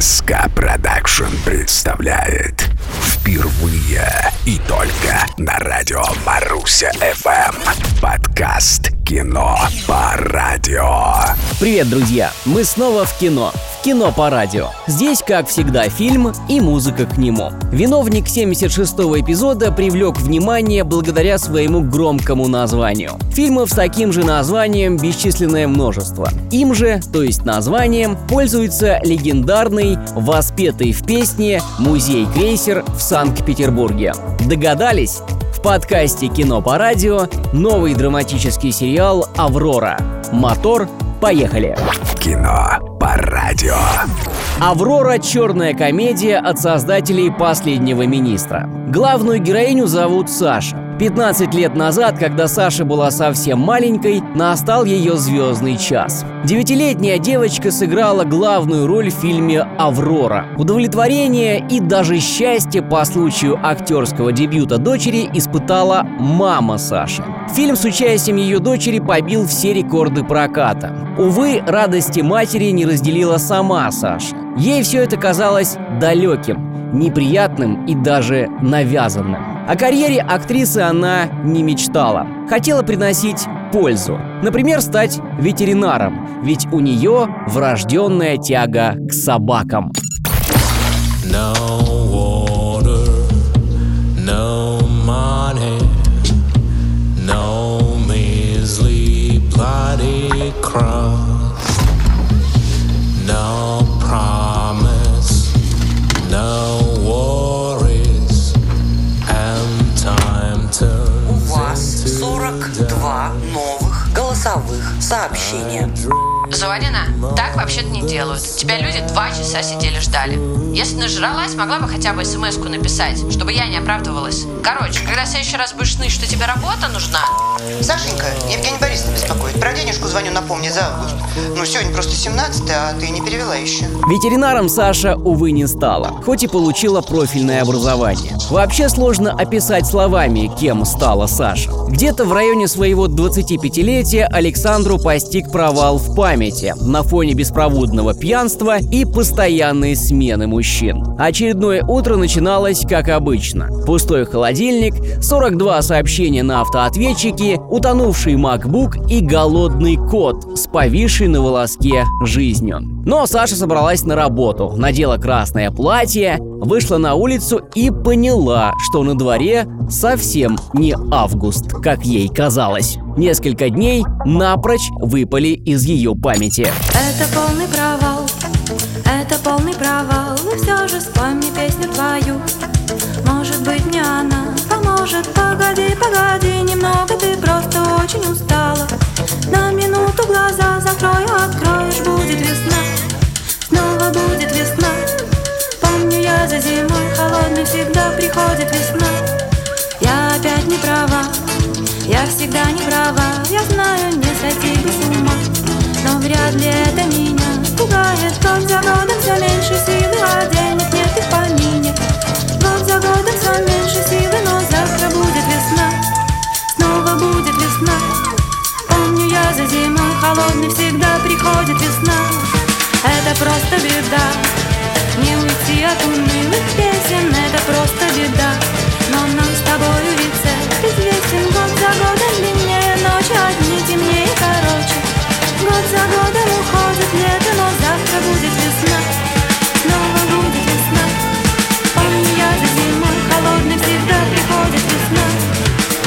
СК Продакшн представляет Впервые и только на радио Маруся FM Подкаст «Кино по радио» Привет, друзья! Мы снова в кино. Кино по радио. Здесь, как всегда, фильм и музыка к нему. Виновник 76-го эпизода привлек внимание благодаря своему громкому названию. Фильмов с таким же названием бесчисленное множество. Им же, то есть названием, пользуется легендарный, воспетый в песне «Музей-крейсер» в Санкт-Петербурге. Догадались? В подкасте «Кино по радио» новый драматический сериал «Аврора». Мотор Поехали! Кино по радио. «Аврора» — черная комедия от создателей «Последнего министра». Главную героиню зовут Саша. 15 лет назад, когда Саша была совсем маленькой, настал ее звездный час. Девятилетняя девочка сыграла главную роль в фильме «Аврора». Удовлетворение и даже счастье по случаю актерского дебюта дочери испытала мама Саши. Фильм с участием ее дочери побил все рекорды проката. Увы, радости матери не разделила сама Саша. Ей все это казалось далеким, неприятным и даже навязанным. О карьере актрисы она не мечтала. Хотела приносить пользу. Например, стать ветеринаром, ведь у нее врожденная тяга к собакам. No water, no money, no measly bloody cross, голосовых сообщения. Жванина, так вообще-то не делают. Тебя люди два часа сидели ждали. Если нажралась, могла бы хотя бы смс написать, чтобы я не оправдывалась. Короче, когда в следующий раз будешь ныть, что тебе работа нужна... Сашенька, Евгений Борисовна беспокоит. Про денежку звоню, напомни, за август. Ну, сегодня просто 17 а ты не перевела еще. Ветеринаром Саша, увы, не стала, хоть и получила профильное образование. Вообще сложно описать словами, кем стала Саша. Где-то в районе своего 25-летия Александру постиг провал в памяти на фоне беспроводного пьянства и постоянной смены мужчин. Очередное утро начиналось как обычно. Пустой холодильник, 42 сообщения на автоответчике, утонувший MacBook и голодный кот с повисшей на волоске жизнью. Но Саша собралась на работу, надела красное платье, вышла на улицу и поняла, что на дворе совсем не август, как ей казалось. Несколько дней напрочь выпали из ее памяти. Это полный провал, это полный провал. И все же вспомни песню твою. Может быть мне она поможет. Погоди, погоди, немного ты просто очень устала. На минуту глаза закрой, откроешь, будет весна. Снова будет весна. Помню я за зимой холодной всегда приходит весна я всегда не права. Я знаю, не сойти бы с ума. Но вряд ли это меня пугает. Год за годом все меньше силы, а денег нет и в помине. Год за годом все меньше силы, но завтра будет весна. Снова будет весна. Помню я за зимой холодной всегда приходит весна. Это просто беда. Не уйти от унылых песен, это просто беда. Но нам с тобою much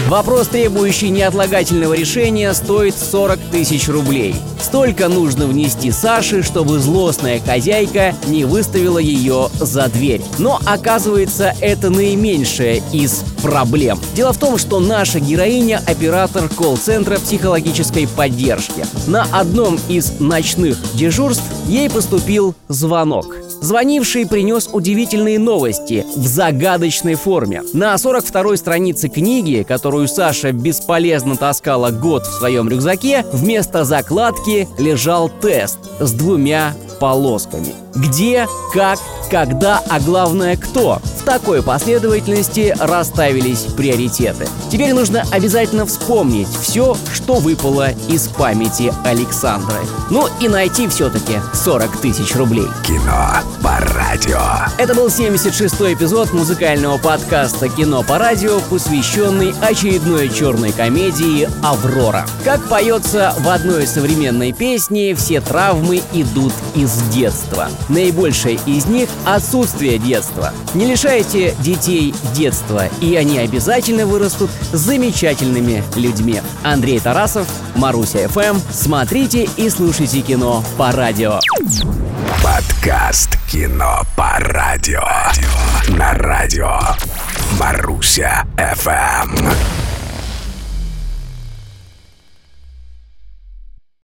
Вопрос, требующий неотлагательного решения, стоит 40 тысяч рублей. Столько нужно внести Саше, чтобы злостная хозяйка не выставила ее за дверь. Но оказывается, это наименьшая из проблем. Дело в том, что наша героиня – оператор колл-центра психологической поддержки. На одном из ночных дежурств ей поступил звонок. Звонивший принес удивительные новости в загадочной форме. На 42-й странице книги, которую Саша бесполезно таскала год в своем рюкзаке, вместо закладки лежал тест с двумя полосками. Где, как, когда, а главное кто. В такой последовательности расставились приоритеты. Теперь нужно обязательно вспомнить все, что выпало из памяти Александры. Ну и найти все-таки 40 тысяч рублей. Кино по радио. Это был 76-й эпизод музыкального подкаста «Кино по радио», посвященный очередной черной комедии «Аврора». Как поется в одной современной песне, все травмы идут из детства. Наибольшее из них – отсутствие детства. Не лишайте детей детства, и они обязательно вырастут замечательными людьми. Андрей Тарасов, Маруся ФМ. Смотрите и слушайте кино по радио. Подкаст «Кино по радио». На радио Маруся ФМ.